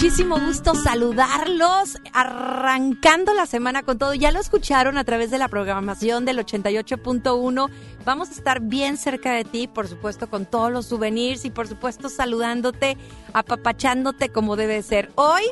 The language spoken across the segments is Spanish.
muchísimo gusto saludarlos, arrancando la semana con todo. Ya lo escucharon a través de la programación del 88.1. Vamos a estar bien cerca de ti, por supuesto, con todos los souvenirs y por supuesto saludándote, apapachándote como debe ser. Hoy,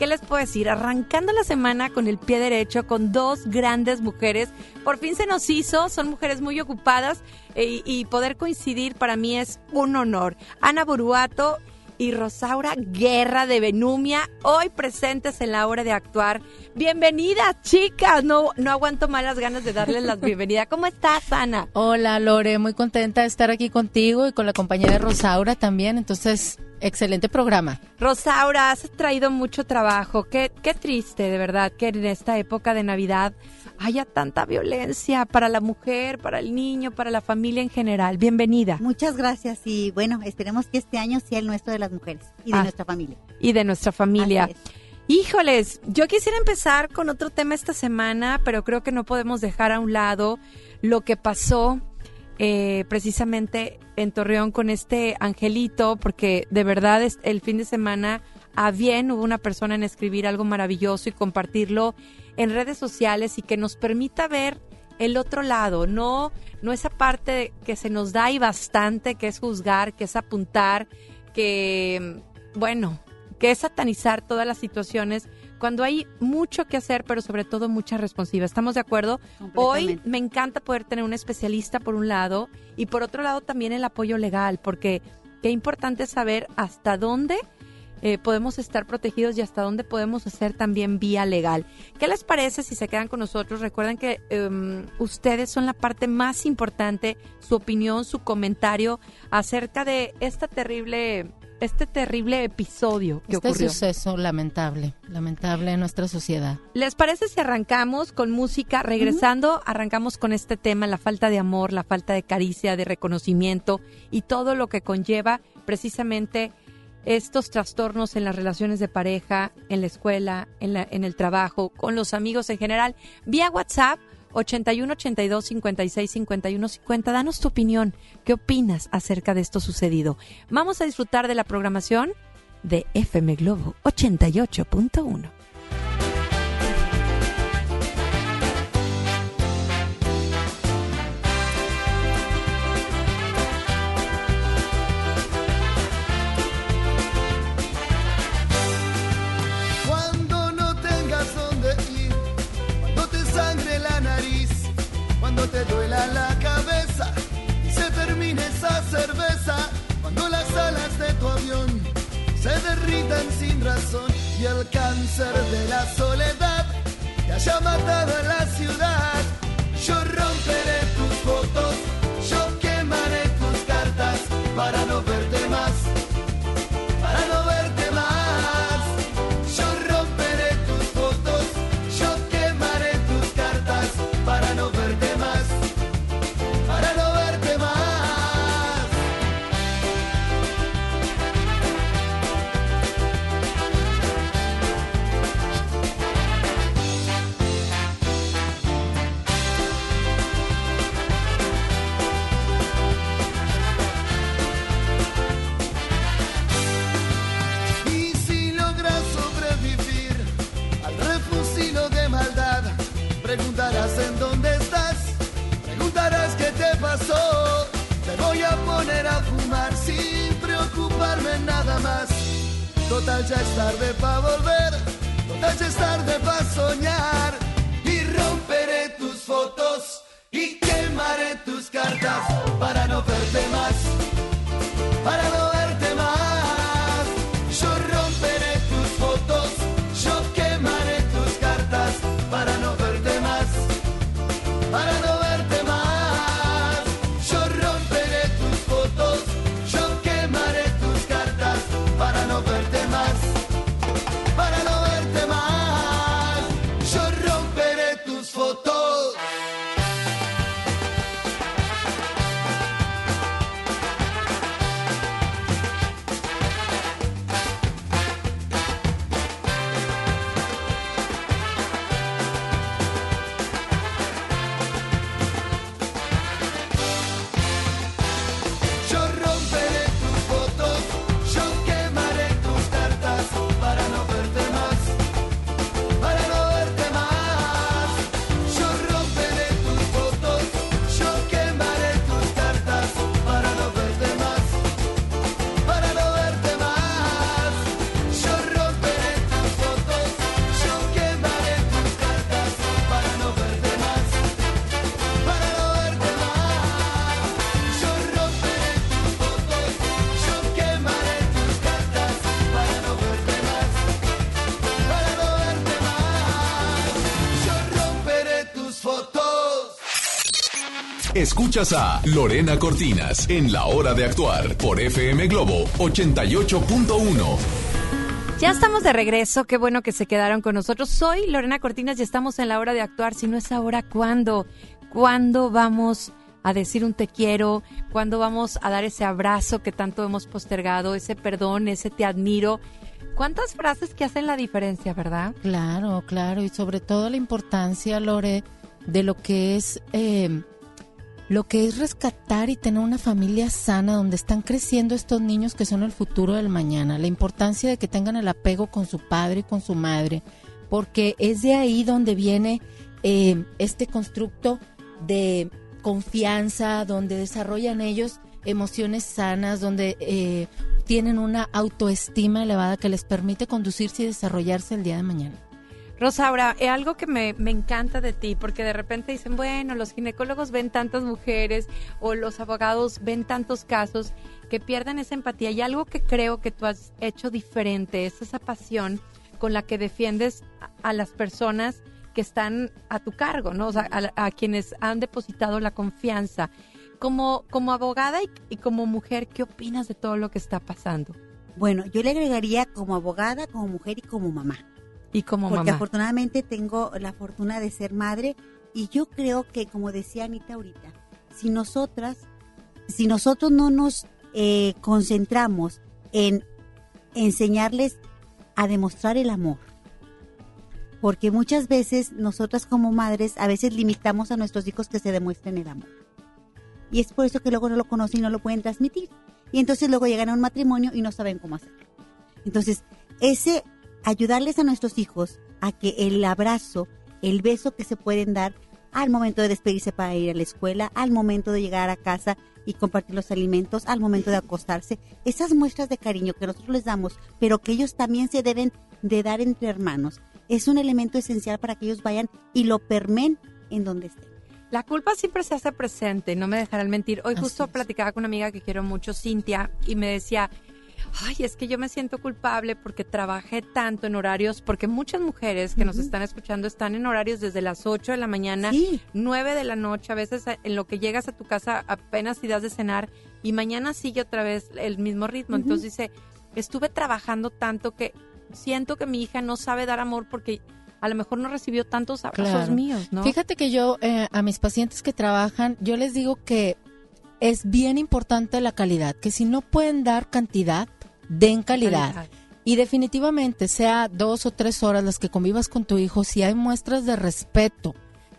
¿qué les puedo decir? Arrancando la semana con el pie derecho, con dos grandes mujeres. Por fin se nos hizo, son mujeres muy ocupadas eh, y poder coincidir para mí es un honor. Ana Boruato y Rosaura Guerra de Benumia, hoy presentes en la hora de actuar. Bienvenidas, chicas. No, no aguanto más las ganas de darles la bienvenida. ¿Cómo estás, Ana? Hola, Lore. Muy contenta de estar aquí contigo y con la compañía de Rosaura también. Entonces, excelente programa. Rosaura, has traído mucho trabajo. Qué, qué triste, de verdad, que en esta época de Navidad haya tanta violencia para la mujer, para el niño, para la familia en general. Bienvenida. Muchas gracias y bueno, esperemos que este año sea el nuestro de las mujeres y de ah, nuestra familia. Y de nuestra familia. Híjoles, yo quisiera empezar con otro tema esta semana, pero creo que no podemos dejar a un lado lo que pasó eh, precisamente en Torreón con este angelito, porque de verdad el fin de semana a bien hubo una persona en escribir algo maravilloso y compartirlo en redes sociales y que nos permita ver el otro lado, no, no esa parte que se nos da y bastante, que es juzgar, que es apuntar, que, bueno, que es satanizar todas las situaciones cuando hay mucho que hacer, pero sobre todo mucha responsabilidad. ¿Estamos de acuerdo? Hoy me encanta poder tener un especialista por un lado y por otro lado también el apoyo legal, porque qué importante saber hasta dónde eh, podemos estar protegidos y hasta dónde podemos hacer también vía legal. ¿Qué les parece si se quedan con nosotros? Recuerden que em, ustedes son la parte más importante, su opinión, su comentario acerca de esta terrible este terrible episodio que este ocurrió. Este suceso lamentable, lamentable en nuestra sociedad. ¿Les parece si arrancamos con música? Regresando, arrancamos con este tema, la falta de amor, la falta de caricia, de reconocimiento y todo lo que conlleva precisamente estos trastornos en las relaciones de pareja, en la escuela, en, el trabajo, con los amigos en general, vía WhatsApp 81 82 56 51 50. Danos tu opinión. ¿Qué opinas acerca de esto sucedido? Vamos a disfrutar de la programación de FM Globo 88.1. esa cerveza cuando las alas de tu avión se derritan sin razón y el cáncer de la soledad te haya matado en la ciudad. Yo romperé ya es tarde para volver, ya es tarde para soñar. Escuchas a Lorena Cortinas en La Hora de Actuar por FM Globo 88.1. Ya estamos de regreso, qué bueno que se quedaron con nosotros. Soy Lorena Cortinas y estamos en la hora de actuar. Si no es ahora, ¿cuándo? ¿Cuándo vamos a decir un te quiero? ¿Cuándo vamos a dar ese abrazo que tanto hemos postergado, ese perdón, ese te admiro? ¿Cuántas frases que hacen la diferencia, verdad? Claro, claro, y sobre todo la importancia, Lore, de lo que es eh, lo que es rescatar y tener una familia sana donde están creciendo estos niños que son el futuro del mañana, la importancia de que tengan el apego con su padre y con su madre, porque es de ahí donde viene eh, este constructo de confianza, donde desarrollan ellos emociones sanas, donde eh, tienen una autoestima elevada que les permite conducirse y desarrollarse el día de mañana. Rosaura, es algo que me, me, encanta de ti, porque de repente dicen, bueno, los ginecólogos ven tantas mujeres o los abogados ven tantos casos que pierden esa empatía. Y algo que creo que tú has hecho diferente es esa pasión con la que defiendes a, las personas que están a tu cargo, ¿no? O sea, a, quienes han depositado la confianza. Como, como abogada y, y como mujer, ¿qué opinas de todo lo que está pasando? Bueno, yo le agregaría como abogada, como mujer y como mamá. Y como Porque afortunadamente tengo la fortuna de ser madre y yo creo que, como decía Anita ahorita, si nosotras, si nosotros no nos eh, concentramos en enseñarles a demostrar el amor, porque muchas veces nosotras como madres a veces limitamos a nuestros hijos que se demuestren el amor. Y es por eso que luego no lo conocen y no lo pueden transmitir. Y entonces luego llegan a un matrimonio y no saben cómo hacerlo. Entonces, ese ayudarles a nuestros hijos a que el abrazo, el beso que se pueden dar al momento de despedirse para ir a la escuela, al momento de llegar a casa y compartir los alimentos, al momento de acostarse, esas muestras de cariño que nosotros les damos, pero que ellos también se deben de dar entre hermanos, es un elemento esencial para que ellos vayan y lo permen en donde estén. La culpa siempre se hace presente, no me dejarán mentir. Hoy justo platicaba con una amiga que quiero mucho, Cintia, y me decía, ay, es que yo me siento culpable porque trabajé tanto en horarios, porque muchas mujeres que nos están escuchando están en horarios desde las 8 de la mañana, 9 de la noche, a veces en lo que llegas a tu casa apenas y das de cenar y mañana sigue otra vez el mismo ritmo. Entonces dice, estuve trabajando tanto que siento que mi hija no sabe dar amor porque a lo mejor no recibió tantos abrazos míos, ¿no? Fíjate que yo eh, a mis pacientes que trabajan, yo les digo que es bien importante la calidad, que si no pueden dar cantidad, den calidad. Y definitivamente, sea dos o tres horas las que convivas con tu hijo, si hay muestras de respeto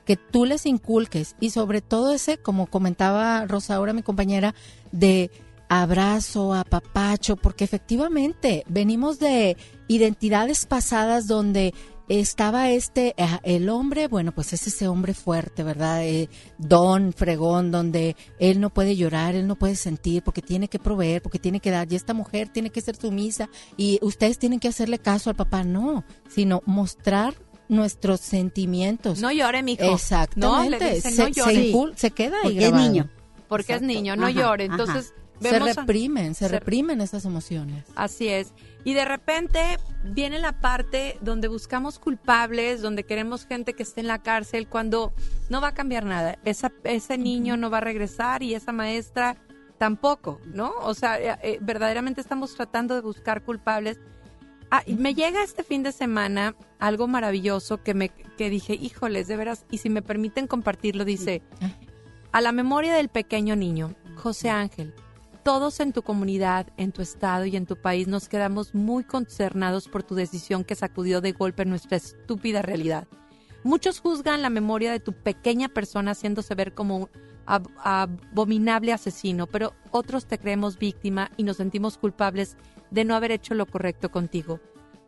que tú les inculques y sobre todo ese, como comentaba Rosaura, mi compañera, de abrazo, apapacho, porque efectivamente venimos de identidades pasadas donde estaba este, eh, el hombre, bueno, pues es ese hombre fuerte, ¿verdad? Eh, don, fregón, donde él no puede llorar, él no puede sentir, porque tiene que proveer, porque tiene que dar, y esta mujer tiene que ser sumisa, y ustedes tienen que hacerle caso al papá, no, sino mostrar nuestros sentimientos. No llore, mijo. Exactamente. se, se, queda ahí Porque es niño. Porque es niño, no llore. Entonces, se reprimen, se, reprimen esas emociones. Así es. Y de repente viene la parte donde buscamos culpables, donde queremos gente que esté en la cárcel, cuando no va a cambiar nada. Esa, ese niño no va a regresar y esa maestra tampoco, ¿no? O sea, eh, eh, verdaderamente estamos tratando de buscar culpables. Ah, y me llega este fin de semana algo maravilloso que me que dije, híjoles, de veras, y si me permiten compartirlo, dice, a la memoria del pequeño niño, José Ángel, todos en tu comunidad, en tu estado y en tu país nos quedamos muy concernados por tu decisión que sacudió de golpe nuestra estúpida realidad. Muchos juzgan la memoria de tu pequeña persona haciéndose ver como un abominable asesino, pero otros te creemos víctima y nos sentimos culpables de no haber hecho lo correcto contigo.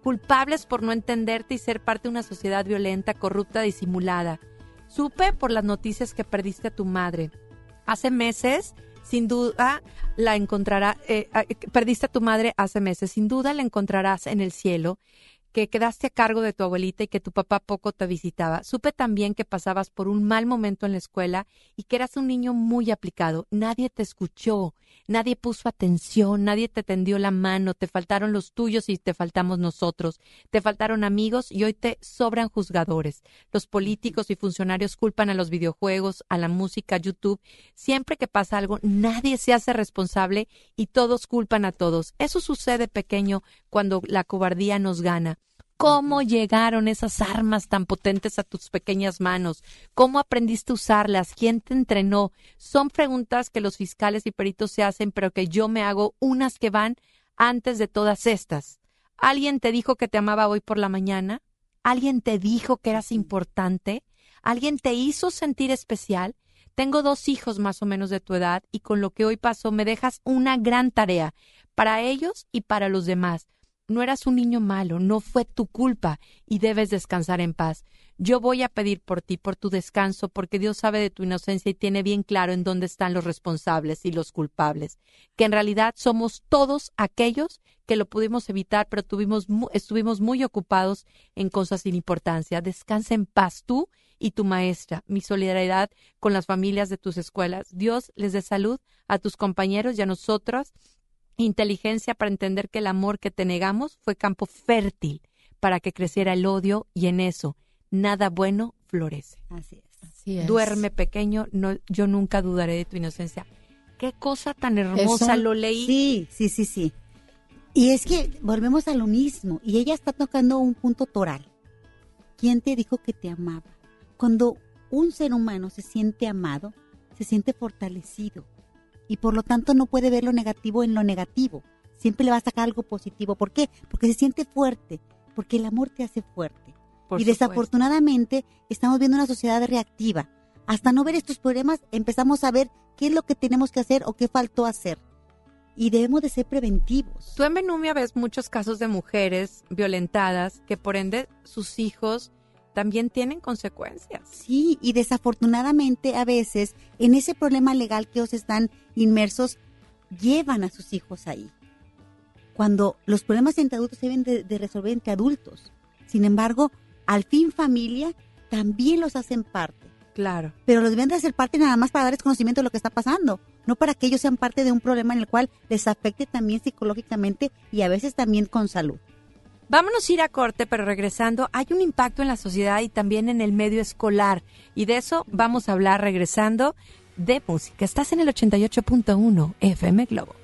Culpables por no entenderte y ser parte de una sociedad violenta, corrupta, disimulada. Supe por las noticias que perdiste a tu madre. Hace meses sin duda la encontrará, eh, perdiste a tu madre hace meses, sin duda la encontrarás en el cielo, que quedaste a cargo de tu abuelita y que tu papá poco te visitaba. Supe también que pasabas por un mal momento en la escuela y que eras un niño muy aplicado. Nadie te escuchó, Nadie puso atención, nadie te tendió la mano, te faltaron los tuyos y te faltamos nosotros. Te faltaron amigos y hoy te sobran juzgadores. Los políticos y funcionarios culpan a los videojuegos, a la música, a YouTube. Siempre que pasa algo, nadie se hace responsable y todos culpan a todos. Eso sucede pequeño cuando la cobardía nos gana. ¿Cómo llegaron esas armas tan potentes a tus pequeñas manos? ¿Cómo aprendiste a usarlas? ¿Quién te entrenó? Son preguntas que los fiscales y peritos se hacen, pero que yo me hago unas que van antes de todas estas. ¿Alguien te dijo que te amaba hoy por la mañana? ¿Alguien te dijo que eras importante? ¿Alguien te hizo sentir especial? Tengo dos hijos más o menos de tu edad y con lo que hoy pasó me dejas una gran tarea para ellos y para los demás. No eras un niño malo, no fue tu culpa y debes descansar en paz. Yo voy a pedir por ti, por tu descanso, porque Dios sabe de tu inocencia y tiene bien claro en dónde están los responsables y los culpables, que en realidad somos todos aquellos que lo pudimos evitar, pero tuvimos, estuvimos muy ocupados en cosas sin importancia. Descansa en paz tú y tu maestra. Mi solidaridad con las familias de tus escuelas. Dios les dé salud a tus compañeros y a nosotras inteligencia para entender que el amor que te negamos fue campo fértil para que creciera el odio y en eso nada bueno florece. Así es. Duerme pequeño, no, yo nunca dudaré de tu inocencia. Qué cosa tan hermosa lo leí. Sí, sí, sí, sí. Y es que volvemos a lo mismo y ella está tocando un punto toral. ¿Quién te dijo que te amaba? Cuando un ser humano se siente amado, se siente fortalecido, y por lo tanto no puede ver lo negativo en lo negativo. Siempre le va a sacar algo positivo. ¿Por qué? Porque se siente fuerte, porque el amor te hace fuerte. y desafortunadamente estamos viendo una sociedad reactiva. Hasta no ver estos problemas empezamos a ver qué es lo que tenemos que hacer o qué faltó hacer. Y debemos de ser preventivos. Tú en Benumia ves muchos casos de mujeres violentadas que por ende sus hijos también tienen consecuencias. Sí, y desafortunadamente a veces en ese problema legal que ellos están inmersos, llevan a sus hijos ahí. Cuando los problemas entre adultos se deben de, resolver entre adultos. Sin embargo, al fin familia también los hacen parte. Claro. Pero los deben de hacer parte nada más para darles conocimiento de lo que está pasando, no para que ellos sean parte de un problema en el cual les afecte también psicológicamente y a veces también con salud. Vámonos a ir a corte, pero regresando, hay un impacto en la sociedad y también en el medio escolar. Y de eso vamos a hablar regresando de música. Estás en el 88.1 FM Globo.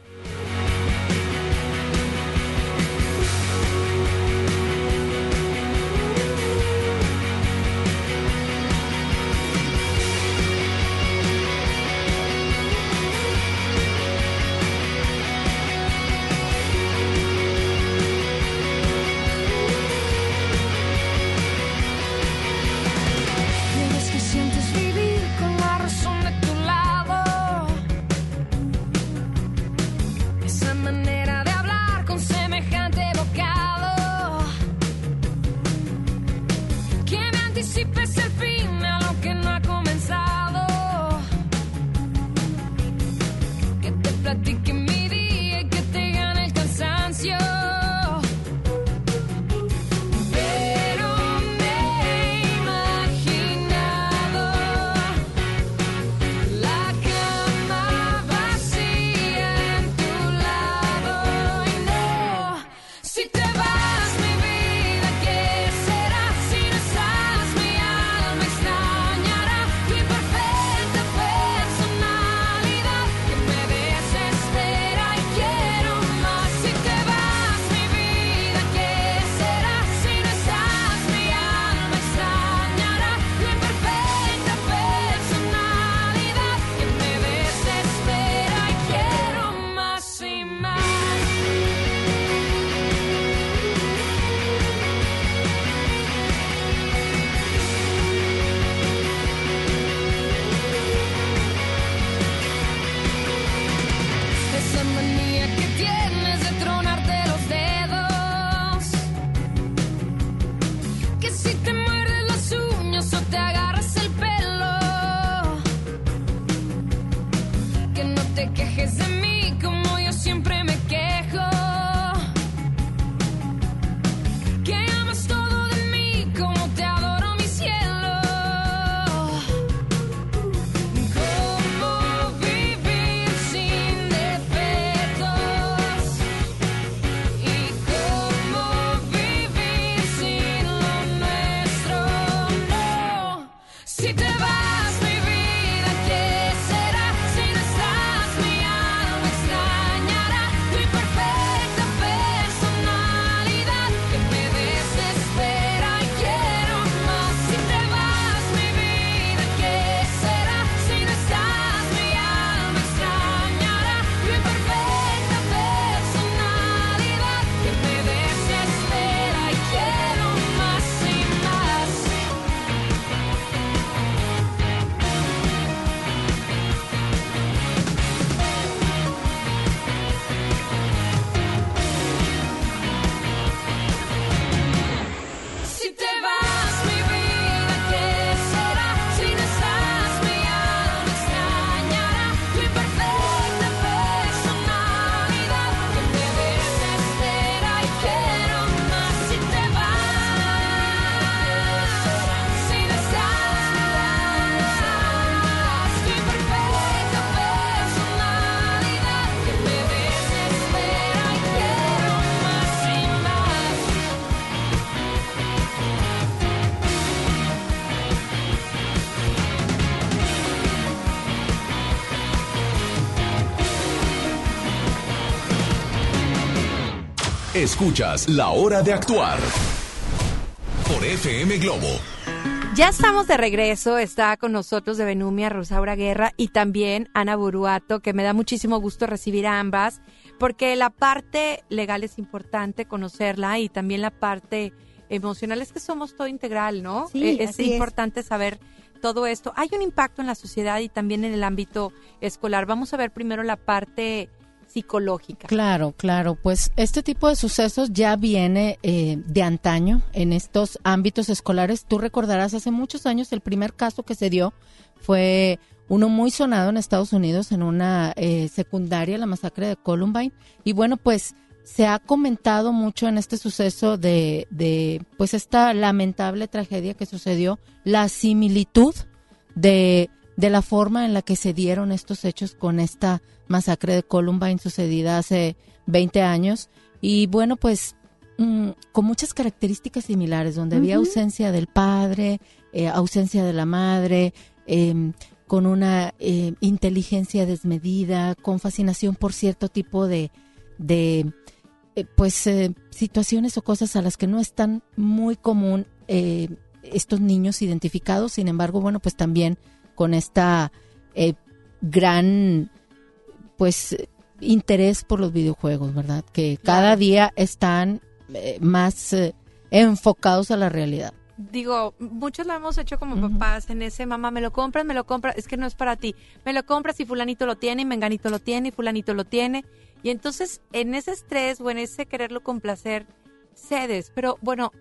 Escuchas La Hora de Actuar por FM Globo. Ya estamos de regreso, está con nosotros de Benumia Rosaura Guerra y también Ana Buruato, que me da muchísimo gusto recibir a ambas, porque la parte legal es importante conocerla y también la parte emocional es que somos todo integral, ¿no? Sí, Eh, es así es. importante saber todo esto. Hay un impacto en la sociedad y también en el ámbito escolar. Vamos a ver primero la parte psicológica. Claro, claro, pues este tipo de sucesos ya viene eh, de antaño en estos ámbitos escolares. Tú recordarás hace muchos años el primer caso que se dio fue uno muy sonado en Estados Unidos en una eh, secundaria, la masacre de Columbine. Y bueno, pues se ha comentado mucho en este suceso de, de pues esta lamentable tragedia que sucedió, la similitud de, de la forma en la que se dieron estos hechos con esta masacre de Columbine sucedida hace 20 años. Y bueno, pues mm, con muchas características similares, donde había ausencia del padre, eh, ausencia de la madre, em, con una eh, inteligencia desmedida, con fascinación por cierto tipo de, de eh, pues eh, situaciones o cosas a las que no es tan muy común estos niños identificados. Sin embargo, bueno, pues también con esta eh, gran pues interés por los videojuegos, ¿verdad? Que cada día están eh, más eh, enfocados a la realidad. Digo, muchos lo hemos hecho como papás en ese, mamá, me lo compras, me lo compras, es que no es para ti. Me lo compras y fulanito lo tiene, y menganito lo tiene, y fulanito lo tiene. Y entonces, en ese estrés o en ese quererlo complacer, cedes. Pero bueno,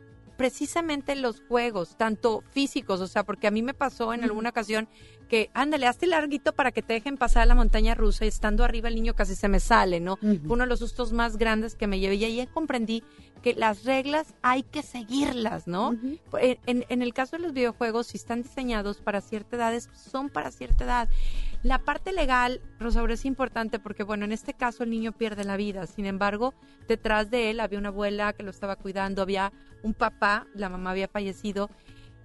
precisamente los juegos, tanto físicos, o sea, porque a mí me pasó en alguna ocasión que, ándale, hazte larguito para que te dejen pasar la montaña rusa y estando arriba el niño casi se me sale, ¿no? Fue uno de los sustos más grandes que me llevé y ahí comprendí que las reglas hay que seguirlas, ¿no? En, en- en el caso de los videojuegos, si están diseñados para cierta edad, son para cierta edad. La parte legal, Rosaura, es importante porque, bueno, en este caso el niño pierde la vida. Sin embargo, detrás de él había una abuela que lo estaba cuidando, había un papá, la mamá había fallecido,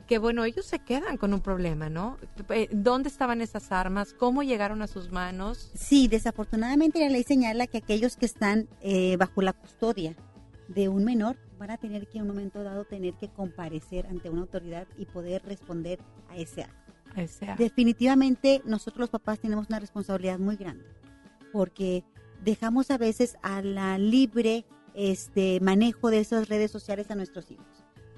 que, bueno, ellos se quedan con un problema, ¿no? Eh, ¿Dónde estaban esas armas? ¿Cómo llegaron a sus manos? Sí, desafortunadamente la ley señala que aquellos que están eh, bajo la custodia de un menor van a tener que en un momento dado tener que comparecer ante una autoridad y poder responder a ese acto. Definitivamente nosotros los papás tenemos una responsabilidad muy grande porque dejamos a veces a la libre este manejo de esas redes sociales a nuestros hijos.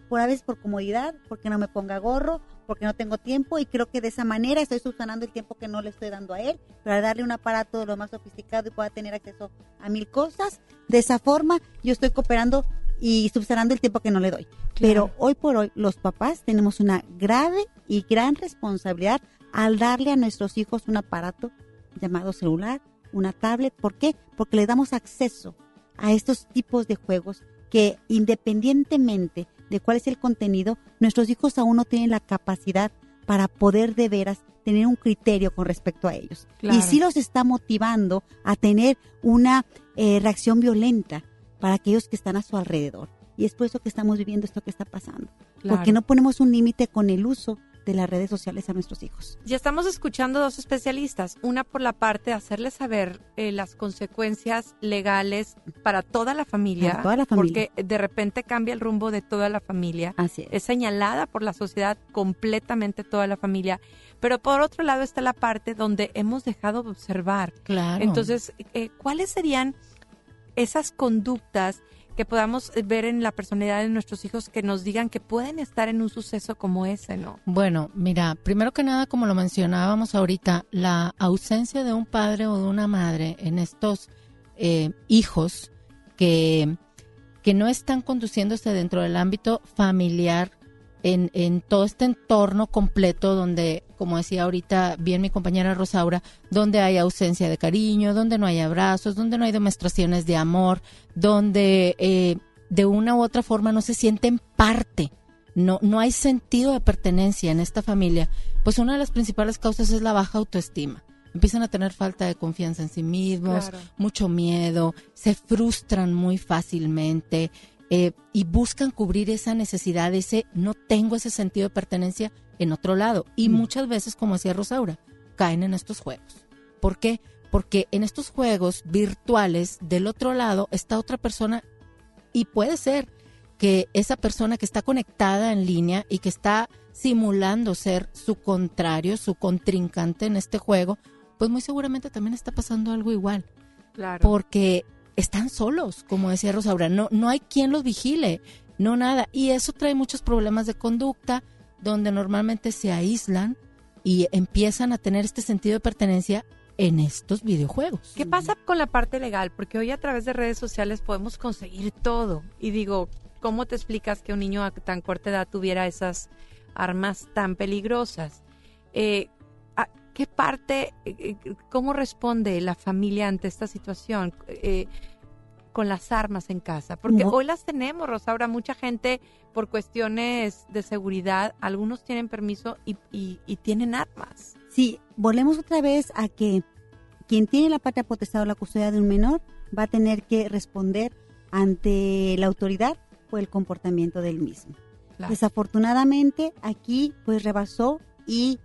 Por a veces por comodidad, porque no me ponga gorro, porque no tengo tiempo y creo que de esa manera estoy subsanando el tiempo que no le estoy dando a él para darle un aparato de lo más sofisticado y pueda tener acceso a mil cosas. De esa forma yo estoy cooperando y subsanando el tiempo que no le doy. Pero hoy por hoy los papás tenemos una grave y gran responsabilidad al darle a nuestros hijos un aparato llamado celular, una tablet. ¿Por qué? Porque le damos acceso a estos tipos de juegos que independientemente de cuál es el contenido, nuestros hijos aún no tienen la capacidad para poder de veras tener un criterio con respecto a ellos. Claro. Y sí los está motivando a tener una eh, reacción violenta para aquellos que están a su alrededor. Y es por eso que estamos viviendo esto que está pasando. claro. Porque no ponemos un límite con el uso de las redes sociales a nuestros hijos. Ya estamos escuchando dos especialistas, una por la parte de hacerles saber eh, las consecuencias legales para toda la familia, Para toda la familia. porque de repente cambia el rumbo de toda la familia. Así es. Es señalada por la sociedad completamente toda la familia, pero por otro lado está la parte donde hemos dejado de observar. Claro. Entonces, eh, ¿cuáles serían esas conductas que podamos ver en la personalidad de nuestros hijos que nos digan que pueden estar en un suceso como ese, ¿no? Bueno, mira, primero que nada, como lo mencionábamos ahorita, la ausencia de un padre o de una madre en estos eh, hijos que, que no están conduciéndose dentro del ámbito familiar en, en todo este entorno completo donde, como decía ahorita bien mi compañera Rosaura, donde hay ausencia de cariño, donde no hay abrazos, donde no hay demostraciones de amor, donde eh, de una u otra forma no se sienten parte no, no hay sentido de pertenencia en esta familia, pues una de las principales causas es la baja autoestima. Empiezan a tener falta de confianza en sí mismos, Claro. mucho miedo, se frustran muy fácilmente eh, y buscan cubrir esa necesidad, ese no tengo ese sentido de pertenencia en otro lado. Y Mm. muchas veces, como decía Rosaura, caen en estos juegos. ¿Por qué? Porque en estos juegos virtuales, del otro lado, está otra persona Y puede ser que esa persona que está conectada en línea y que está simulando ser su contrario, su contrincante en este juego, pues muy seguramente también está pasando algo igual. Claro. Porque están solos, como decía Rosaura, no, no hay quien los vigile, no nada. Y eso trae muchos problemas de conducta, donde normalmente se aíslan y empiezan a tener este sentido de pertenencia en estos videojuegos. ¿Qué pasa con la parte legal? Porque hoy a través de redes sociales podemos conseguir todo. Y digo, ¿cómo te explicas que un niño a tan corta edad tuviera esas armas tan peligrosas? Eh, ¿a ¿Qué parte, eh, eh, cómo responde la familia ante esta situación? Eh, con las armas en casa, porque No. hoy las tenemos, Rosaura, mucha gente por cuestiones de seguridad, algunos tienen permiso y, y- y tienen armas. Sí, volvemos otra vez a que quien tiene la patria potestad o la custodia de un menor va a tener que responder ante la autoridad por el comportamiento del mismo. Claro. Desafortunadamente aquí pues rebasó y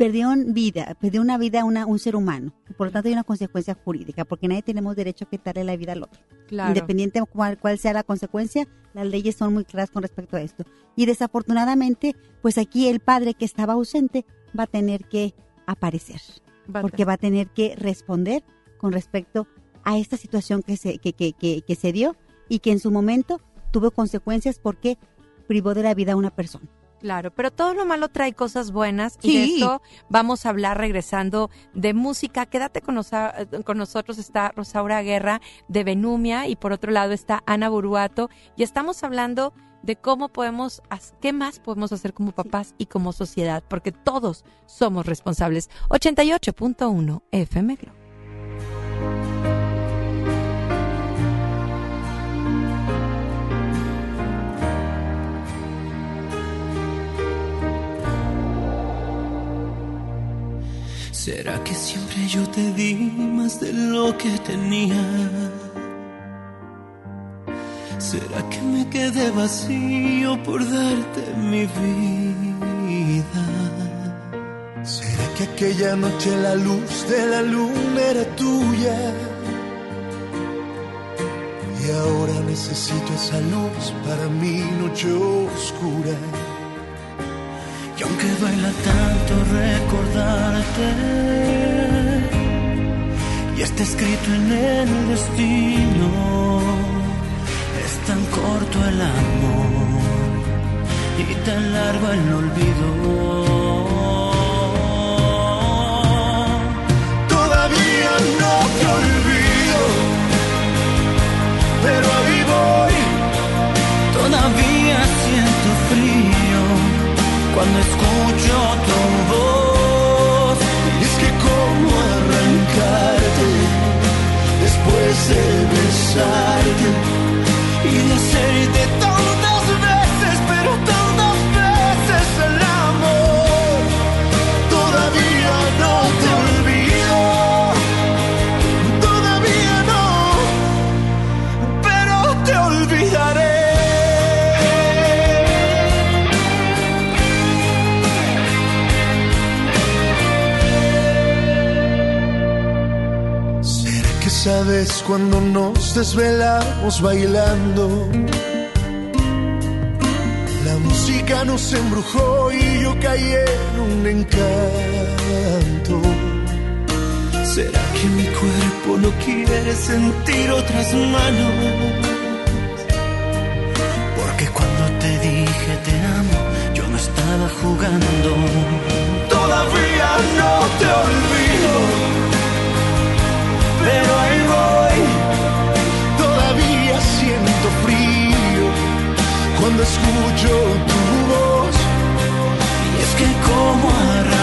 perdió vida, perdió una vida a una, un ser humano. Por lo tanto hay una consecuencia jurídica porque nadie tenemos derecho a quitarle la vida al otro. Claro. Independiente de cuál, cuál sea la consecuencia, las leyes son muy claras con respecto a esto. Y desafortunadamente, pues aquí el padre que estaba ausente va a tener que aparecer, porque va a tener que responder con respecto a esta situación que se, que, que, que, que se dio y que en su momento tuvo consecuencias porque privó de la vida a una persona. Claro, pero todo lo malo trae cosas buenas y de esto vamos a hablar regresando de música. Quédate con, nosa- con nosotros, está Rosaura Guerra de Benumia y por otro lado está Ana Buruato y estamos hablando de cómo podemos, qué más podemos hacer como papás y como sociedad, porque todos somos responsables. 88.1 FM ¿Será que siempre yo te di más de lo que tenía? ¿Será que me quedé vacío por darte mi vida? ¿Será que aquella noche la luz de la luna era tuya? Y ahora necesito esa luz para mi noche oscura. Aunque baila tanto recordarte, y está escrito en el destino, es tan corto el amor y tan largo el olvido. Todavía no te olvido, pero ahí voy. Todavía siento cuando escucho tu voz. Y es que cómo arrancarte después de besarte y de hacerte tantas sabes cuando nos desvelamos bailando? La música nos embrujó y yo caí en un encanto. ¿Será que mi cuerpo no quiere sentir otras manos? Porque cuando te dije te amo, yo no estaba jugando. Todavía no te olvido, Pero ahí voy, todavía siento frío cuando escucho tu voz. y es que cómo arrancarte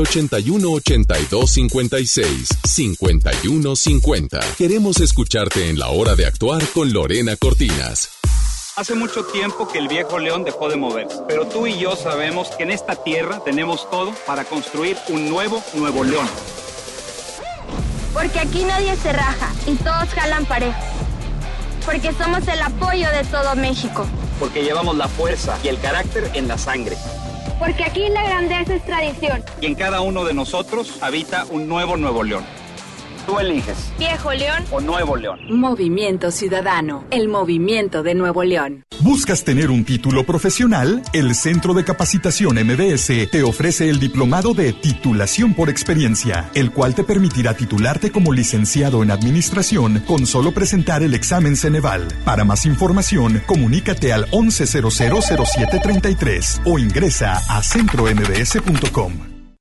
al 81 82 56 51 50. Queremos escucharte en la hora de actuar con Lorena Cortinas. Hace mucho tiempo que el viejo león dejó de moverse, pero tú y yo sabemos que en esta tierra tenemos todo para construir un nuevo Nuevo León. Porque aquí nadie se raja y todos jalan parejo. Porque somos el apoyo de todo México. Porque llevamos la fuerza y el carácter en la sangre. Porque aquí la grandeza es tradición. Y en cada uno de nosotros habita un nuevo Nuevo León. Tú eliges. Viejo León o Nuevo León. Movimiento Ciudadano, el movimiento de Nuevo León. ¿Buscas tener un título profesional? El Centro de Capacitación MBS te ofrece el diplomado de titulación por experiencia, el cual te permitirá titularte como licenciado en administración con solo presentar el examen Ceneval. Para más información, comunícate al 11000733 o ingresa a centrombs.com.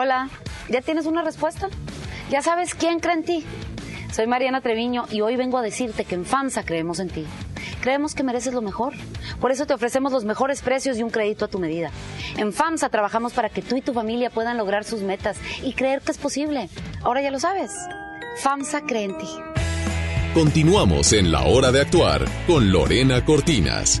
Hola, ¿ya tienes una respuesta? ¿Ya sabes quién cree en ti? Soy Mariana Treviño y hoy vengo a decirte que en FAMSA creemos en ti. Creemos que mereces lo mejor. Por eso te ofrecemos los mejores precios y un crédito a tu medida. En FAMSA trabajamos para que tú y tu familia puedan lograr sus metas y creer que es posible. Ahora ya lo sabes. FAMSA cree en ti. Continuamos en la hora de actuar con Lorena Cortinas.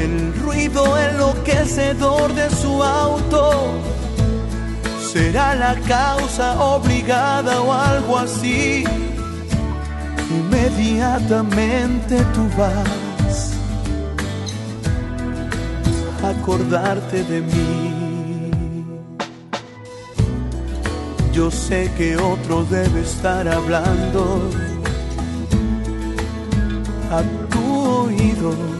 El ruido enloquecedor de su auto será la causa obligada o algo así. Inmediatamente tú vas a acordarte de mí. Yo sé que otro debe estar hablando a tu oído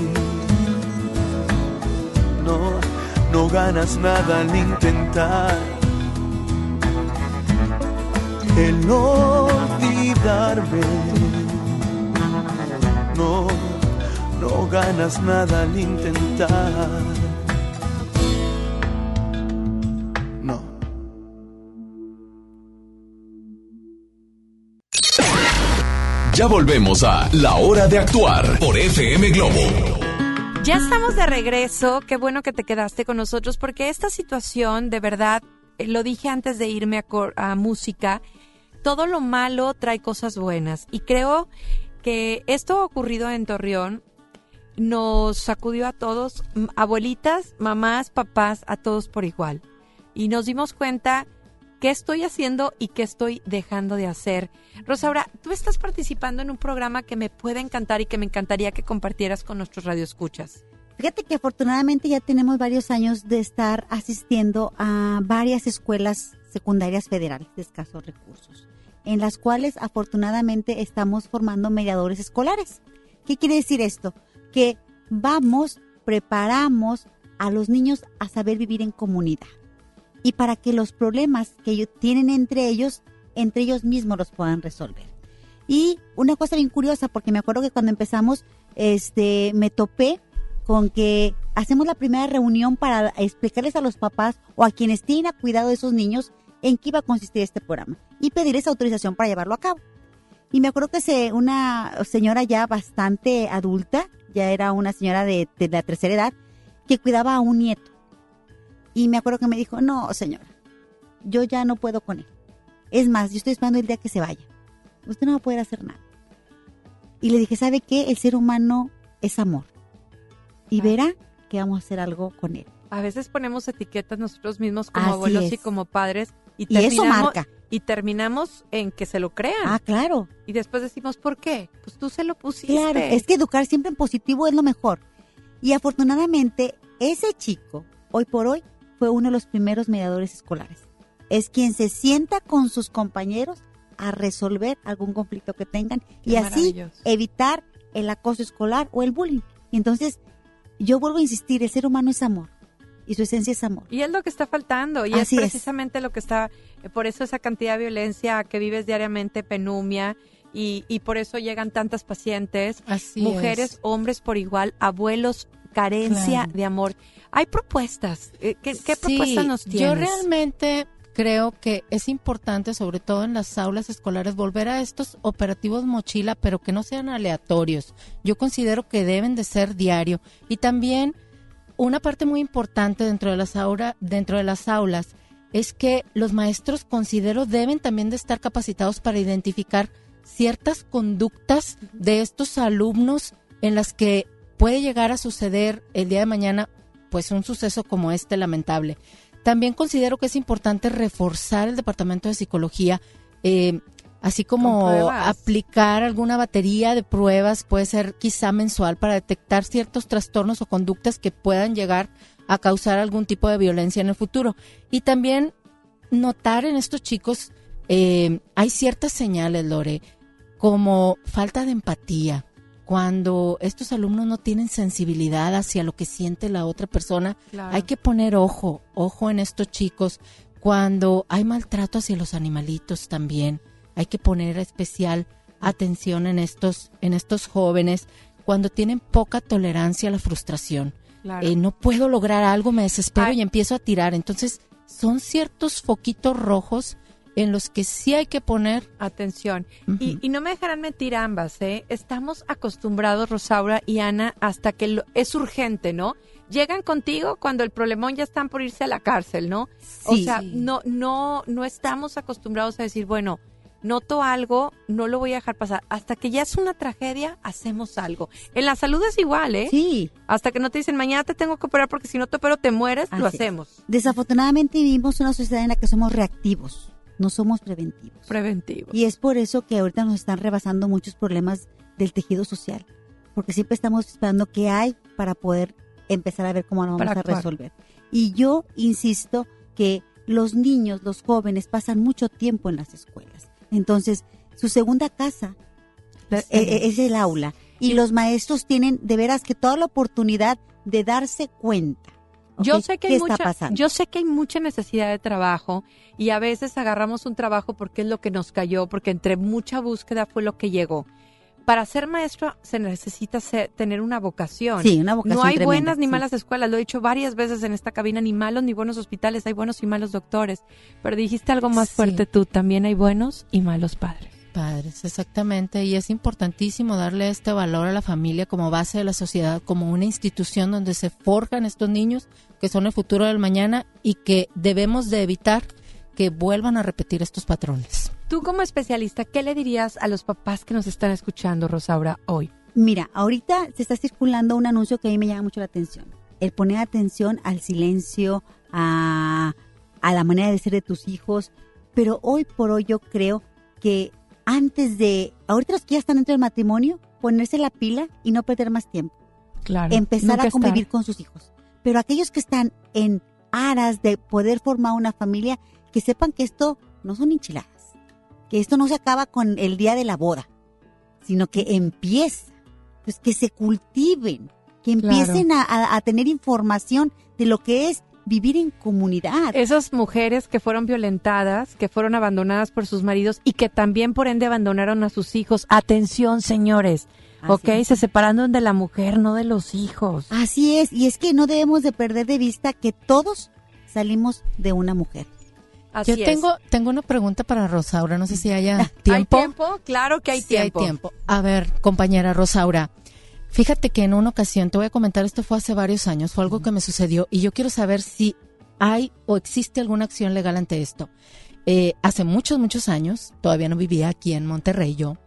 No ganas nada al intentar el olvidarme. No, no ganas nada al intentar. No. Ya volvemos a La Hora de Actuar por FM Globo. Ya estamos de regreso. Qué bueno que te quedaste con nosotros porque esta situación, de verdad, eh, lo dije antes de irme a, a música, todo lo malo trae cosas buenas. Y creo que esto ocurrido en Torreón nos sacudió a todos, abuelitas, mamás, papás, a todos por igual. Y nos dimos cuenta qué estoy haciendo y qué estoy dejando de hacer. Rosaura, tú estás participando en un programa que me puede encantar y que me encantaría que compartieras con nuestros radioescuchas. Fíjate que afortunadamente ya tenemos varios años de estar asistiendo a varias escuelas secundarias federales de escasos recursos, en las cuales afortunadamente estamos formando mediadores escolares. ¿Qué quiere decir esto? Que vamos, preparamos a los niños a saber vivir en comunidad y para que los problemas que tienen entre ellos, entre ellos mismos los puedan resolver. Y una cosa bien curiosa, porque me acuerdo que cuando empezamos, este, me topé con que hacemos la primera reunión para explicarles a los papás o a quienes tienen cuidado de esos niños en qué iba a consistir este programa y pedirles autorización para llevarlo a cabo. Y me acuerdo que se, una señora ya bastante adulta, ya era una señora de, de la tercera edad, que cuidaba a un nieto. Y me acuerdo que me dijo, no, señora, yo ya no puedo con él. Es más, yo estoy esperando el día que se vaya. Usted no va a poder hacer nada. Y le dije, ¿sabe qué? El ser humano es amor. Y verá que vamos a hacer algo con él. A veces ponemos etiquetas nosotros mismos como Así abuelos y como padres y, Y eso terminamos- marca. y terminamos en que se lo crean. Ah, claro. Y después decimos, ¿por qué? Pues tú se lo pusiste. Claro, es que educar siempre en positivo es lo mejor. Y afortunadamente, ese chico, hoy por hoy, fue uno de los primeros mediadores escolares. Es quien se sienta con sus compañeros a resolver algún conflicto que tengan y así evitar el acoso escolar o el bullying. Y entonces, yo vuelvo a insistir, el ser humano es amor y su esencia es amor. Y es lo que está faltando y Así es es. precisamente lo que está, eh, por eso esa cantidad de violencia que vives diariamente, penumia, y, y por eso llegan tantas pacientes, Así mujeres, es. hombres por igual, abuelos, carencia Claro. de amor. Hay propuestas. eh, ¿Qué, qué Sí, propuestas nos tienes? Yo realmente creo que es importante, sobre todo en las aulas escolares, volver a estos operativos mochila, pero que no sean aleatorios. Yo considero que deben de ser diario. Y también una parte muy importante dentro de las, aula- dentro de las aulas es que los maestros, considero, deben también de estar capacitados para identificar ciertas conductas de estos alumnos en las que puede llegar a suceder el día de mañana pues un suceso como este lamentable. También considero que es importante reforzar el departamento de psicología, eh, así como aplicar alguna batería de pruebas, puede ser quizá mensual, para detectar ciertos trastornos o conductas que puedan llegar a causar algún tipo de violencia en el futuro. Y también notar en estos chicos, eh, hay ciertas señales, Lore, como falta de empatía. Cuando estos alumnos no tienen sensibilidad hacia lo que siente la otra persona, Claro. hay que poner ojo, ojo en estos chicos. Cuando hay maltrato hacia los animalitos también, hay que poner especial atención en estos, en estos jóvenes. Cuando tienen poca tolerancia a la frustración, Claro. Eh, no puedo lograr algo, me desespero Ay. y empiezo a tirar. Entonces, son ciertos foquitos rojos en los que sí hay que poner atención. y, y, no me dejarán mentir ambas, ¿eh? Estamos acostumbrados, Rosaura y Ana, hasta que lo, es urgente, ¿no? Llegan contigo cuando el problemón ya están por irse a la cárcel, ¿no? o sea, no, no, no estamos acostumbrados a decir, bueno, noto algo, no lo voy a dejar pasar. Hasta que ya es una tragedia, hacemos algo. En la salud es igual, ¿eh? Sí. Hasta que no te dicen, mañana te tengo que operar porque si no te opero te mueres, lo hacemos. Desafortunadamente vivimos una sociedad en la que somos reactivos, no somos preventivos. Preventivos. Y es por eso que ahorita nos están rebasando muchos problemas del tejido social, porque siempre estamos esperando qué hay para poder empezar a ver cómo lo vamos a resolver. Y yo insisto que los niños, los jóvenes pasan mucho tiempo en las escuelas entonces, su segunda casa e, e, es, el aula. Y los maestros tienen de veras que toda la oportunidad de darse cuenta. Yo sé que hay mucha, yo sé que hay mucha necesidad de trabajo y a veces agarramos un trabajo porque es lo que nos cayó, porque entre mucha búsqueda fue lo que llegó. Para ser maestro se necesita tener una vocación. Sí, una vocación. No hay buenas ni malas escuelas, lo he dicho varias veces en esta cabina, ni malos ni buenos hospitales, hay buenos y malos doctores. Pero dijiste algo más fuerte tú, también hay buenos y malos padres. Padres, exactamente. Y es importantísimo darle este valor a la familia como base de la sociedad, como una institución donde se forjan estos niños que son el futuro del mañana y que debemos de evitar que vuelvan a repetir estos patrones. Tú como especialista, ¿qué le dirías a los papás que nos están escuchando, Rosaura, hoy? Mira, ahorita se está circulando un anuncio que a mí me llama mucho la atención. El poner atención al silencio, a, a la manera de ser de tus hijos. Pero hoy por hoy yo creo que antes de, ahorita los que ya están dentro del matrimonio, ponerse la pila y no perder más tiempo. Claro. Empezar a convivir con sus hijos. Pero aquellos que están en aras de poder formar una familia, que sepan que esto no son enchiladas que esto no se acaba con el día de la boda, sino que empieza, pues que se cultiven, que empiecen a, tener información de lo que es vivir en comunidad. Esas mujeres que fueron violentadas, que fueron abandonadas por sus maridos y que también por ende abandonaron a sus hijos. Atención, señores. ok, se separaron de la mujer, no de los hijos. Así es, y es que no debemos de perder de vista que todos salimos de una mujer. Yo tengo, tengo una pregunta para Rosaura, no sé si haya tiempo. ¿Hay tiempo? Claro que hay tiempo. hay tiempo. A ver, compañera Rosaura, fíjate que en una ocasión, te voy a comentar, esto fue hace varios años, fue algo que me sucedió y yo quiero saber si hay o existe alguna acción legal ante esto. Eh, hace muchos, muchos años, todavía no vivía aquí en Monterrey yo,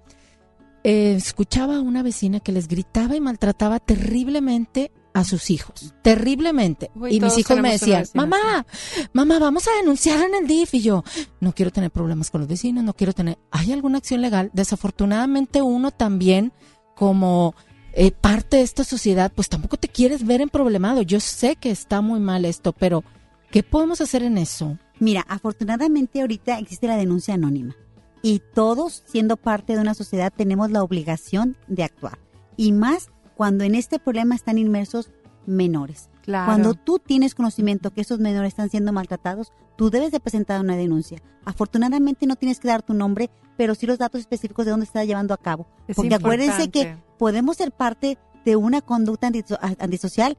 eh, escuchaba a una vecina que les gritaba y maltrataba terriblemente a sus hijos, terriblemente. y mis hijos me decían, mamá, mamá, vamos a denunciar en el DIF. Y yo, no quiero tener problemas con los vecinos, no quiero tener... ¿Hay alguna acción legal? Desafortunadamente uno también, como eh, parte de esta sociedad, pues tampoco te quieres ver en problemado. Yo sé que está muy mal esto, pero ¿qué podemos hacer en eso? Mira, afortunadamente ahorita existe la denuncia anónima y todos, siendo parte de una sociedad, tenemos la obligación de actuar. Y más cuando en este problema están inmersos menores. Cuando tú tienes conocimiento que esos menores están siendo maltratados, tú debes de presentar una denuncia. Afortunadamente no tienes que dar tu nombre, pero sí los datos específicos de dónde está llevando a cabo. Porque acuérdense que podemos ser parte de una conducta antisocial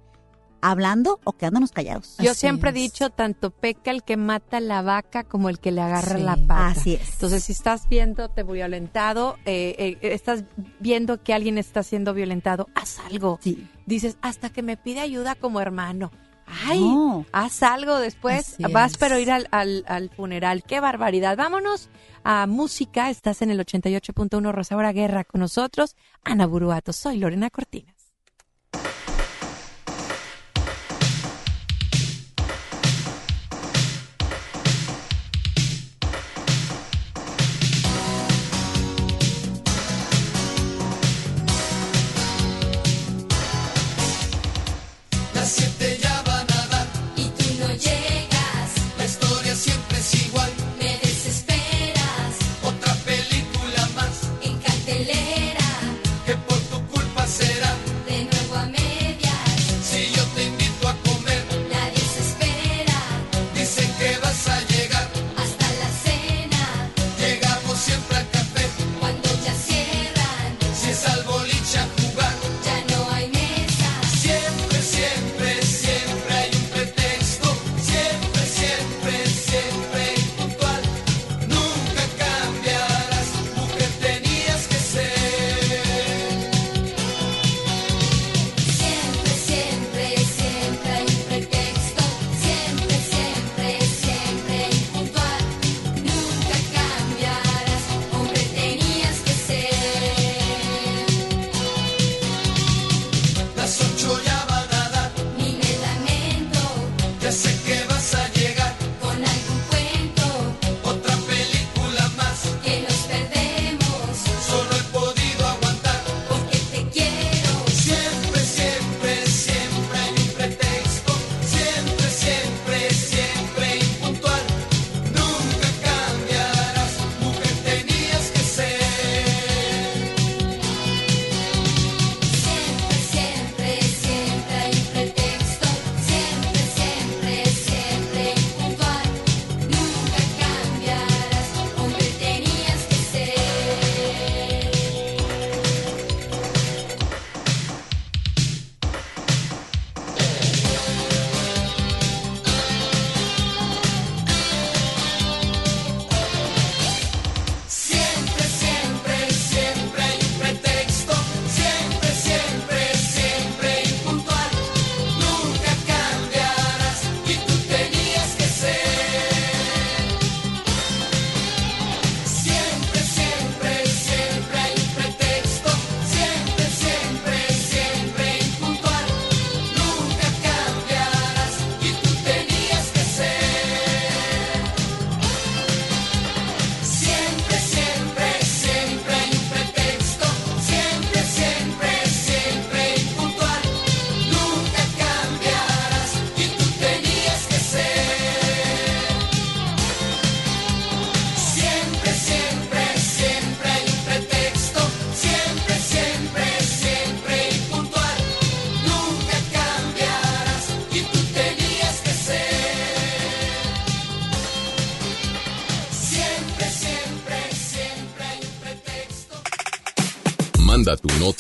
hablando o quedándonos callados. Yo siempre he dicho, tanto peca el que mata la vaca como el que le agarra la pata. Así es. Entonces, si estás viendo te violentado, eh, eh, estás viendo que alguien está siendo violentado, haz algo. Sí. Dices, hasta que me pide ayuda como hermano. Ay, haz algo después, vas pero ir al, al, al, funeral. Qué barbaridad. Vámonos a música. Estás en el 88.1 Rosaura Guerra con nosotros. Ana Buruato, soy Lorena Cortina. siete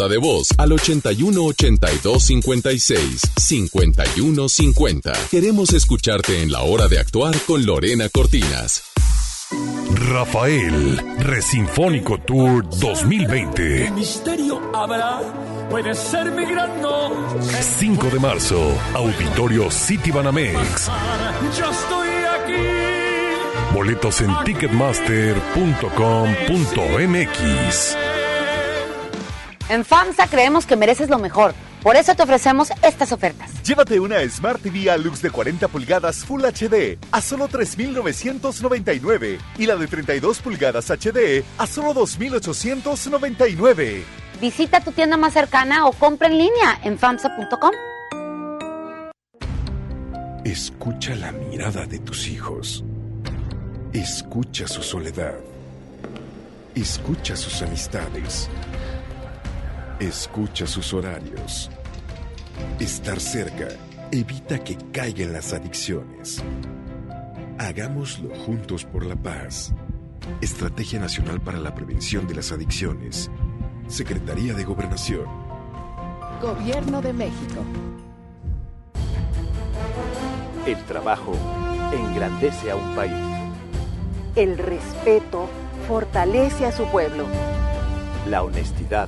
nota de voz al 81 82 56 51 50. Queremos escucharte en la hora de actuar con Lorena Cortinas. Rafael, Resinfónico Tour 2020. misterio habrá? Puede ser mi gran no. 5 de marzo, Auditorio City Banamex. Yo estoy aquí. Boletos en ticketmaster.com.mx. En FAMSA creemos que mereces lo mejor. Por eso te ofrecemos estas ofertas. Llévate una Smart TV Alux de 40 pulgadas Full HD a solo 3,999 y la de 32 pulgadas HD a solo 2,899. Visita tu tienda más cercana o compra en línea en FAMSA.com. Escucha la mirada de tus hijos. Escucha su soledad. Escucha sus amistades. Escucha sus horarios. Estar cerca evita que caigan las adicciones. Hagámoslo juntos por la paz. Estrategia Nacional para la Prevención de las Adicciones. Secretaría de Gobernación. Gobierno de México. El trabajo engrandece a un país. El respeto fortalece a su pueblo. La honestidad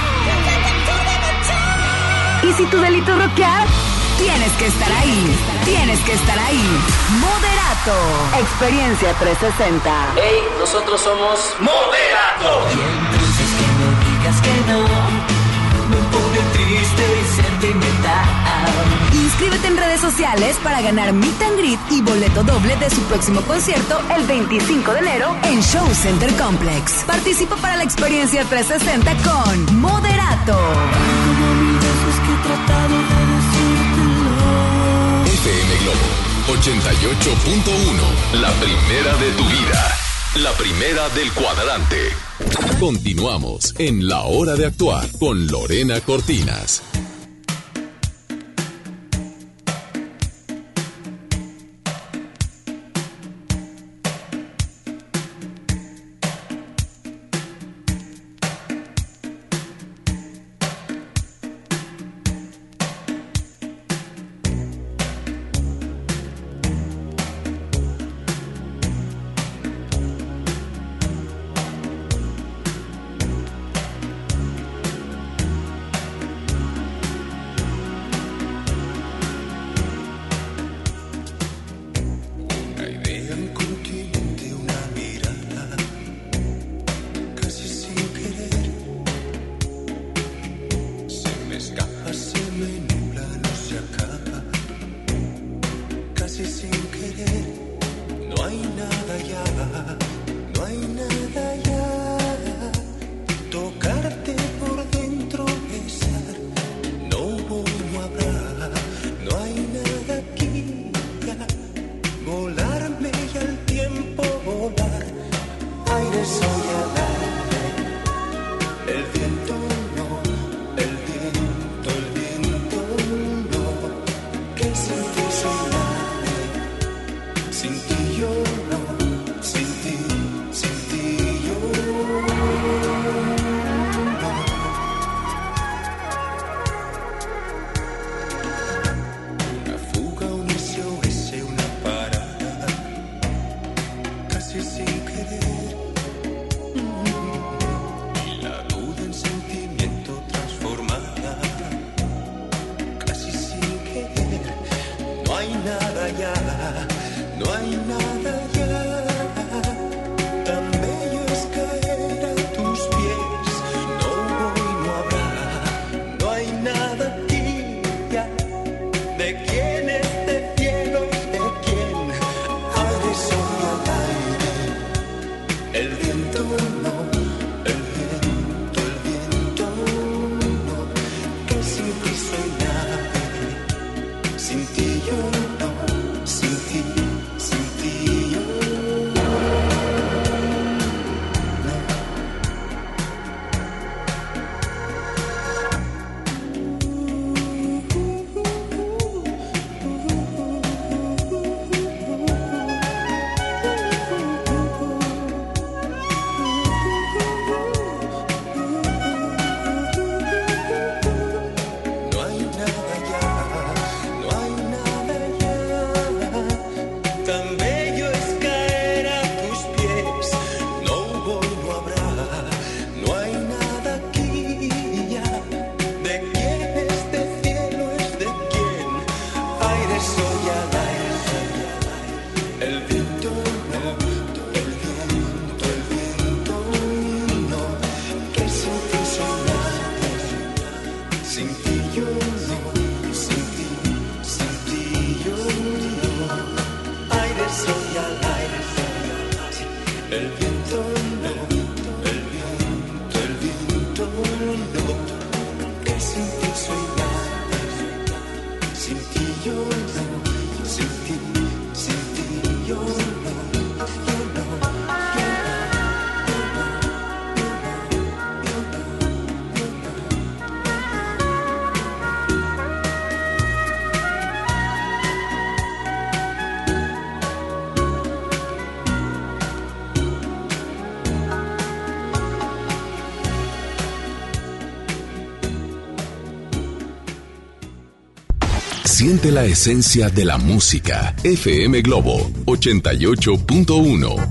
Y si tu delito es rockear, tienes que estar ahí. Tienes que estar ahí. Moderato. Experiencia 360. Hey, nosotros somos Moderato. Y entonces que no digas que no. Me pone triste y sentimental. Inscríbete en redes sociales para ganar Meet and Greet y boleto doble de su próximo concierto el 25 de enero en Show Center Complex. Participa para la experiencia 360 con Moderato. FM Globo 88.1, la primera de tu vida. La primera del cuadrante. Continuamos en La Hora de Actuar con Lorena Cortinas. Ti La esencia de la música. FM Globo 88.1.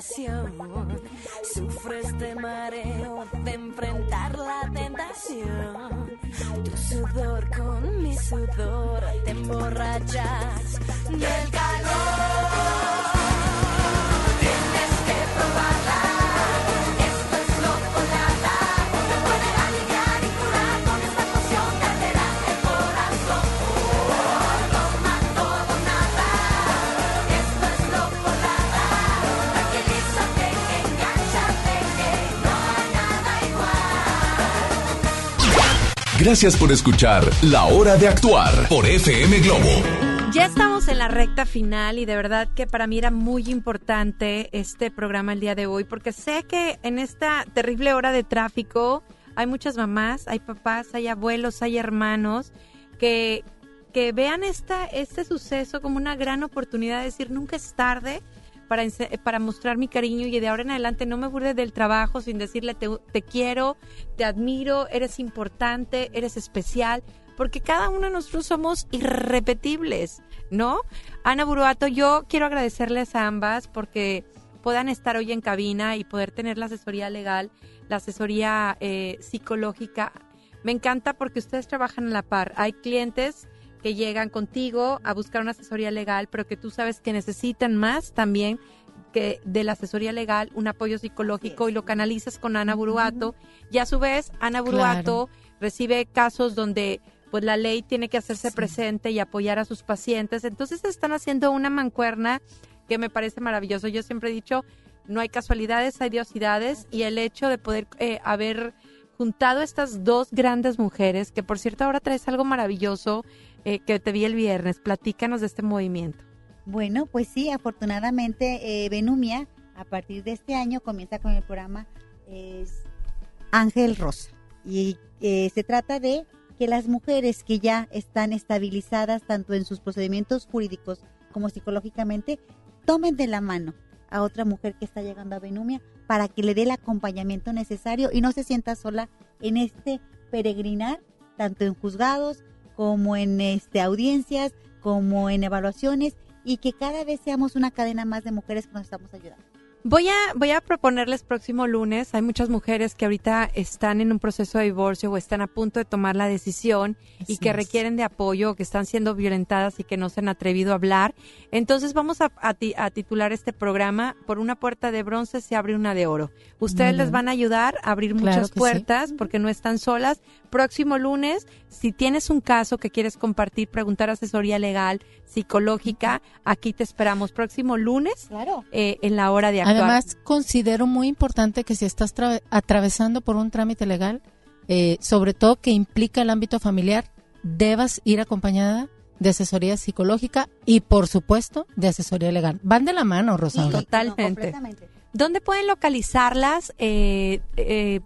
detienes tu pasión. Sufres de mareo de enfrentar la tentación. Tu sudor con mi sudor te emborrachas Gracias por escuchar La Hora de Actuar por FM Globo. Ya estamos en la recta final y de verdad que para mí era muy importante este programa el día de hoy porque sé que en esta terrible hora de tráfico hay muchas mamás, hay papás, hay abuelos, hay hermanos que, que vean esta, este suceso como una gran oportunidad de decir nunca es tarde para, mostrar mi cariño y de ahora en adelante no me burle del trabajo sin decirle te, te quiero, te admiro, eres importante, eres especial, porque cada uno de nosotros somos irrepetibles, ¿no? Ana Buruato, yo quiero agradecerles a ambas porque puedan estar hoy en cabina y poder tener la asesoría legal, la asesoría eh, psicológica. Me encanta porque ustedes trabajan a la par. Hay clientes que llegan contigo a buscar una asesoría legal, pero que tú sabes que necesitan más también que de la asesoría legal, un apoyo psicológico y lo canalizas con Ana Buruato. Y a su vez, Ana Buruato recibe casos donde pues la ley tiene que hacerse presente y apoyar a sus pacientes. Entonces están haciendo una mancuerna que me parece maravilloso. Yo siempre he dicho, no hay casualidades, hay diosidades y el hecho de poder eh, haber juntado estas dos grandes mujeres, que por cierto ahora traes algo maravilloso eh, que te vi el viernes, platícanos de este movimiento. Bueno, pues sí, afortunadamente eh, Benumia a partir de este año comienza con el programa Ángel Rosa y eh, se trata de que las mujeres que ya están estabilizadas tanto en sus procedimientos jurídicos como psicológicamente tomen de la mano a otra mujer que está llegando a Benumia para que le dé el acompañamiento necesario y no se sienta sola en este peregrinar, tanto en juzgados como en este audiencias, como en evaluaciones y que cada vez seamos una cadena más de mujeres que nos estamos ayudando. Voy a, voy a proponerles próximo lunes, hay muchas mujeres que ahorita están en un proceso de divorcio o están a punto de tomar la decisión y que requieren de apoyo o que están siendo violentadas y que no se han atrevido a hablar. Entonces vamos a, a, a titular este programa, por una puerta de bronce se abre una de oro. Ustedes les van a ayudar a abrir Claro muchas puertas porque no están solas. Próximo lunes, si tienes un caso que quieres compartir, preguntar asesoría legal, psicológica, aquí te esperamos. Próximo lunes Claro. eh, en la hora de. Además, considero muy importante que si estás tra- atravesando por un trámite legal, eh, sobre todo que implica el ámbito familiar, debas ir acompañada de asesoría psicológica y, por supuesto, de asesoría legal. Van de la mano, Rosaura. Totalmente. ¿Dónde pueden localizarlas? Eh, eh,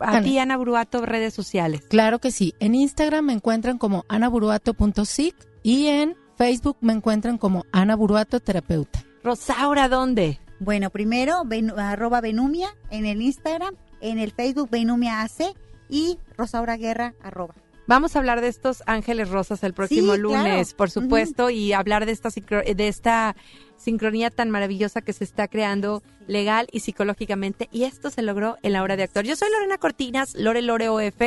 a Ana. ti, Ana Bruato, redes sociales. Claro que sí. En Instagram me encuentran como anaburuato.sic y en Facebook me encuentran como Ana Buruato Terapeuta. Rosaura, ¿dónde? Bueno, primero, arroba Benumia en el Instagram, en el Facebook Benumia AC y Rosaura Guerra arroba. Vamos a hablar de estos ángeles rosas el próximo Sí, claro. lunes, por supuesto, y hablar de esta, de esta sincronía tan maravillosa que se está creando legal y psicológicamente. Y esto se logró en la hora de actuar. Yo soy Lorena Cortinas, Lore Lore OF.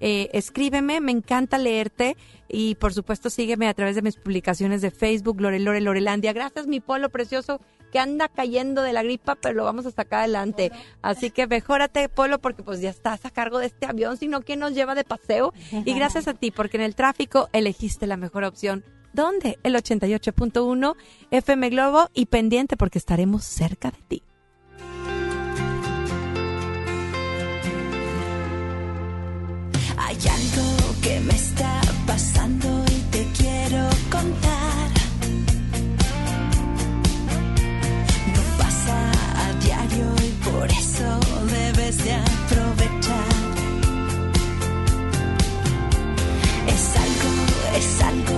Eh, escríbeme, me encanta leerte y por supuesto sígueme a través de mis publicaciones de Facebook, Lore Lore Lorelandia. Gracias, mi polo precioso que anda cayendo de la gripa, pero lo vamos a sacar adelante. Así que mejórate, Polo, porque pues ya estás a cargo de este avión, sino quién nos lleva de paseo. Y gracias a ti, porque en el tráfico elegiste la mejor opción. ¿Dónde? El 88.1 FM Globo y pendiente porque estaremos cerca de ti. Hay algo que me está pasando y te quiero contar. Debes de aprovechar. Es algo, es algo